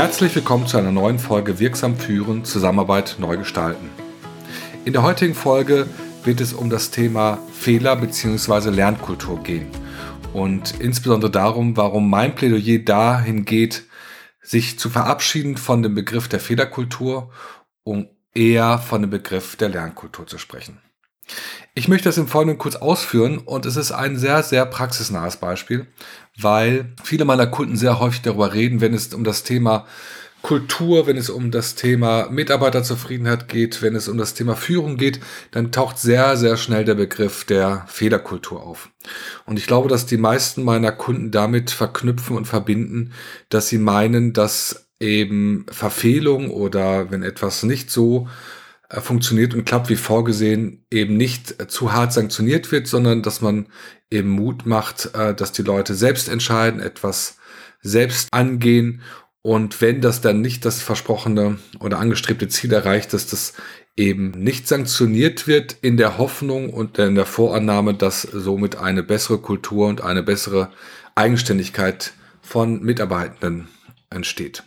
Herzlich willkommen zu einer neuen Folge Wirksam führen, Zusammenarbeit neu gestalten. In der heutigen Folge wird es um das Thema Fehler bzw. Lernkultur gehen und insbesondere darum, warum mein Plädoyer dahin geht, sich zu verabschieden von dem Begriff der Fehlerkultur, um eher von dem Begriff der Lernkultur zu sprechen. Ich möchte das im Folgenden kurz ausführen und es ist ein sehr, sehr praxisnahes Beispiel, weil viele meiner Kunden sehr häufig darüber reden, wenn es um das Thema Kultur, wenn es um das Thema Mitarbeiterzufriedenheit geht, wenn es um das Thema Führung geht, dann taucht sehr, sehr schnell der Begriff der Fehlerkultur auf. Und ich glaube, dass die meisten meiner Kunden damit verknüpfen und verbinden, dass sie meinen, dass eben Verfehlung oder wenn etwas nicht so funktioniert und klappt wie vorgesehen, eben nicht zu hart sanktioniert wird, sondern dass man eben Mut macht, äh, dass die Leute selbst entscheiden, etwas selbst angehen und wenn das dann nicht das versprochene oder angestrebte Ziel erreicht, dass das eben nicht sanktioniert wird in der Hoffnung und in der Vorannahme, dass somit eine bessere Kultur und eine bessere Eigenständigkeit von Mitarbeitenden entsteht.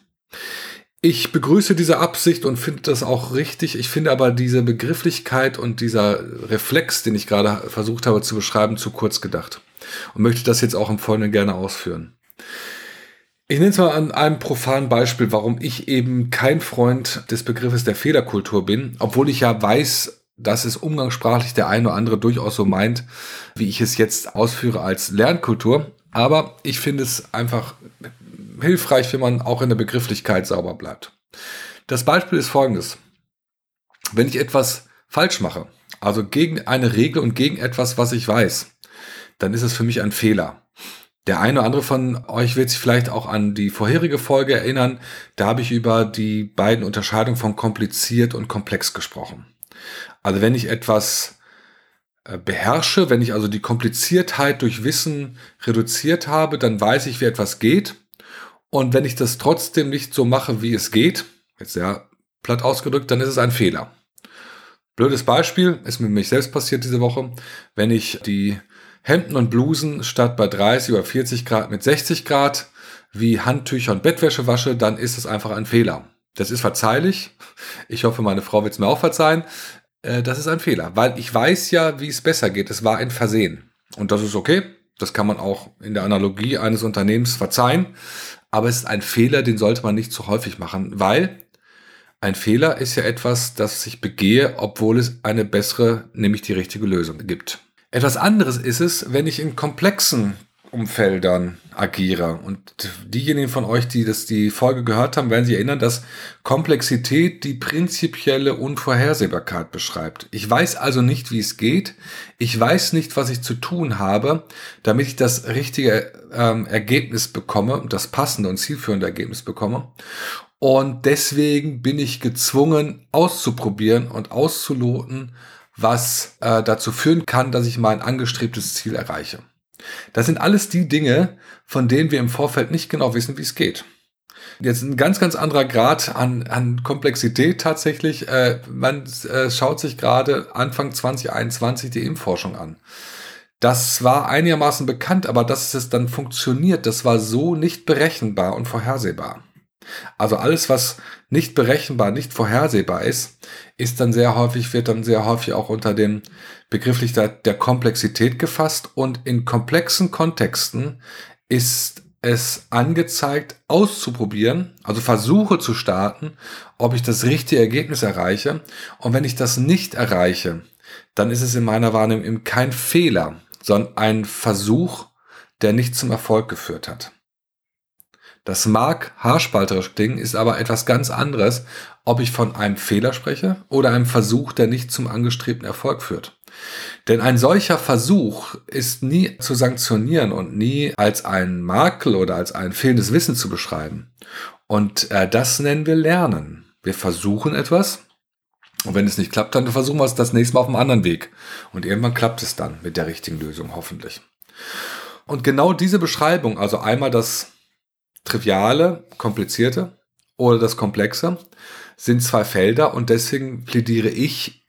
Ich begrüße diese Absicht und finde das auch richtig. Ich finde aber diese Begrifflichkeit und dieser Reflex, den ich gerade versucht habe zu beschreiben, zu kurz gedacht. Und möchte das jetzt auch im Folgenden gerne ausführen. Ich nenne es mal an einem profanen Beispiel, warum ich eben kein Freund des Begriffes der Fehlerkultur bin, obwohl ich ja weiß, dass es umgangssprachlich der eine oder andere durchaus so meint, wie ich es jetzt ausführe als Lernkultur. Aber ich finde es einfach hilfreich, wenn man auch in der Begrifflichkeit sauber bleibt. Das Beispiel ist folgendes. Wenn ich etwas falsch mache, also gegen eine Regel und gegen etwas, was ich weiß, dann ist es für mich ein Fehler. Der eine oder andere von euch wird sich vielleicht auch an die vorherige Folge erinnern. Da habe ich über die beiden Unterscheidungen von kompliziert und komplex gesprochen. Also wenn ich etwas äh, beherrsche, wenn ich also die Kompliziertheit durch Wissen reduziert habe, dann weiß ich, wie etwas geht. Und wenn ich das trotzdem nicht so mache, wie es geht, jetzt sehr platt ausgedrückt, dann ist es ein Fehler. Blödes Beispiel, ist mit mich selbst passiert diese Woche. Wenn ich die Hemden und Blusen statt bei 30 oder 40 Grad mit 60 Grad wie Handtücher und Bettwäsche wasche, dann ist es einfach ein Fehler. Das ist verzeihlich. Ich hoffe, meine Frau wird es mir auch verzeihen. Äh, das ist ein Fehler, weil ich weiß ja, wie es besser geht. Es war ein Versehen. Und das ist okay. Das kann man auch in der Analogie eines Unternehmens verzeihen aber es ist ein Fehler, den sollte man nicht zu häufig machen, weil ein Fehler ist ja etwas, das ich begehe, obwohl es eine bessere, nämlich die richtige Lösung gibt. Etwas anderes ist es, wenn ich in komplexen Umfeldern agiere. Und diejenigen von euch, die das die Folge gehört haben, werden sich erinnern, dass Komplexität die prinzipielle Unvorhersehbarkeit beschreibt. Ich weiß also nicht, wie es geht. Ich weiß nicht, was ich zu tun habe, damit ich das richtige ähm, Ergebnis bekomme, das passende und zielführende Ergebnis bekomme. Und deswegen bin ich gezwungen, auszuprobieren und auszuloten, was äh, dazu führen kann, dass ich mein angestrebtes Ziel erreiche. Das sind alles die Dinge, von denen wir im Vorfeld nicht genau wissen, wie es geht. Jetzt ein ganz, ganz anderer Grad an, an Komplexität tatsächlich. Äh, man äh, schaut sich gerade Anfang 2021 die Impfforschung an. Das war einigermaßen bekannt, aber dass es dann funktioniert, das war so nicht berechenbar und vorhersehbar. Also alles, was nicht berechenbar, nicht vorhersehbar ist, ist dann sehr häufig, wird dann sehr häufig auch unter dem begrifflich der, der Komplexität gefasst und in komplexen Kontexten ist es angezeigt, auszuprobieren, also Versuche zu starten, ob ich das richtige Ergebnis erreiche. Und wenn ich das nicht erreiche, dann ist es in meiner Wahrnehmung eben kein Fehler, sondern ein Versuch, der nicht zum Erfolg geführt hat. Das mag haarspalterisch klingen, ist aber etwas ganz anderes, ob ich von einem Fehler spreche oder einem Versuch, der nicht zum angestrebten Erfolg führt. Denn ein solcher Versuch ist nie zu sanktionieren und nie als ein Makel oder als ein fehlendes Wissen zu beschreiben. Und äh, das nennen wir Lernen. Wir versuchen etwas und wenn es nicht klappt, dann versuchen wir es das nächste Mal auf einem anderen Weg. Und irgendwann klappt es dann mit der richtigen Lösung, hoffentlich. Und genau diese Beschreibung, also einmal das Triviale, Komplizierte oder das Komplexe sind zwei Felder und deswegen plädiere ich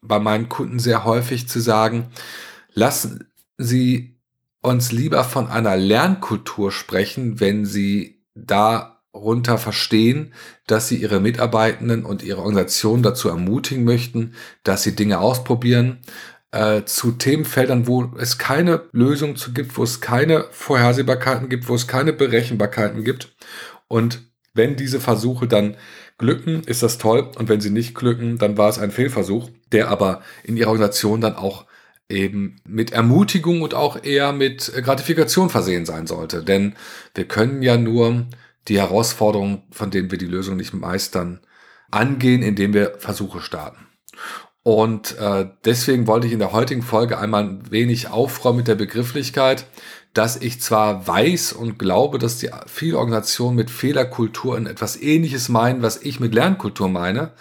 bei meinen Kunden sehr häufig zu sagen, lassen Sie uns lieber von einer Lernkultur sprechen, wenn Sie darunter verstehen, dass Sie Ihre Mitarbeitenden und Ihre Organisation dazu ermutigen möchten, dass Sie Dinge ausprobieren, äh, zu Themenfeldern, wo es keine Lösung zu gibt, wo es keine Vorhersehbarkeiten gibt, wo es keine Berechenbarkeiten gibt. Und wenn diese Versuche dann glücken, ist das toll. Und wenn sie nicht glücken, dann war es ein Fehlversuch, der aber in ihrer Organisation dann auch eben mit Ermutigung und auch eher mit Gratifikation versehen sein sollte. Denn wir können ja nur die Herausforderungen, von denen wir die Lösung nicht meistern, angehen, indem wir Versuche starten. Und äh, deswegen wollte ich in der heutigen Folge einmal ein wenig aufräumen mit der Begrifflichkeit, dass ich zwar weiß und glaube, dass die viele Organisationen mit Fehlerkultur in etwas Ähnliches meinen, was ich mit Lernkultur meine,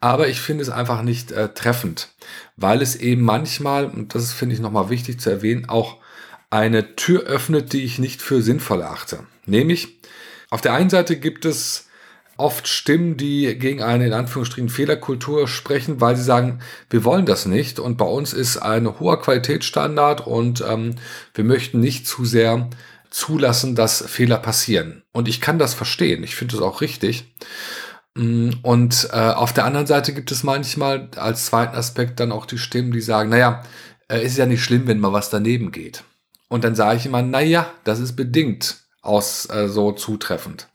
aber ich finde es einfach nicht äh, treffend, weil es eben manchmal, und das finde ich nochmal wichtig zu erwähnen, auch eine Tür öffnet, die ich nicht für sinnvoll erachte. Nämlich, auf der einen Seite gibt es oft Stimmen, die gegen eine in Anführungsstrichen Fehlerkultur sprechen, weil sie sagen, wir wollen das nicht und bei uns ist ein hoher Qualitätsstandard und ähm, wir möchten nicht zu sehr zulassen, dass Fehler passieren. Und ich kann das verstehen, ich finde das auch richtig. Mm, und äh, auf der anderen Seite gibt es manchmal als zweiten Aspekt dann auch die Stimmen, die sagen, naja, äh, ist ja nicht schlimm, wenn mal was daneben geht. Und dann sage ich immer, naja, das ist bedingt aus äh, so zutreffend.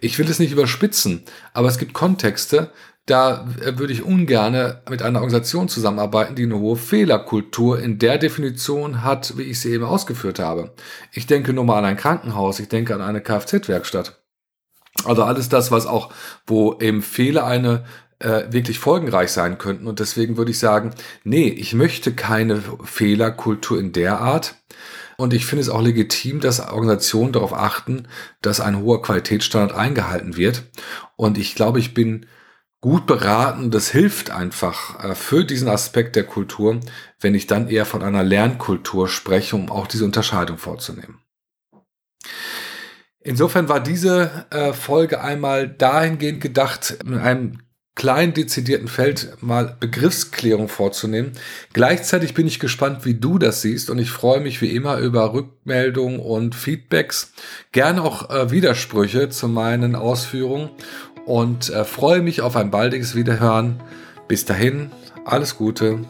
Ich will es nicht überspitzen, aber es gibt Kontexte, da äh, würde ich ungern mit einer Organisation zusammenarbeiten, die eine hohe Fehlerkultur in der Definition hat, wie ich sie eben ausgeführt habe. Ich denke nur mal an ein Krankenhaus, ich denke an eine Kfz-Werkstatt. Also alles das, was auch, wo eben Fehler eine äh, wirklich folgenreich sein könnten. Und deswegen würde ich sagen, nee, ich möchte keine Fehlerkultur in der Art. Und ich finde es auch legitim, dass Organisationen darauf achten, dass ein hoher Qualitätsstandard eingehalten wird. Und ich glaube, ich bin gut beraten. Das hilft einfach äh, für diesen Aspekt der Kultur, wenn ich dann eher von einer Lernkultur spreche, um auch diese Unterscheidung vorzunehmen. Insofern war diese äh, Folge einmal dahingehend gedacht, in einem kleinen dezidierten Feld mal Begriffsklärung vorzunehmen. Gleichzeitig bin ich gespannt, wie du das siehst und ich freue mich wie immer über Rückmeldungen und Feedbacks, gerne auch äh, Widersprüche zu meinen Ausführungen und äh, freue mich auf ein baldiges Wiederhören. Bis dahin, alles Gute,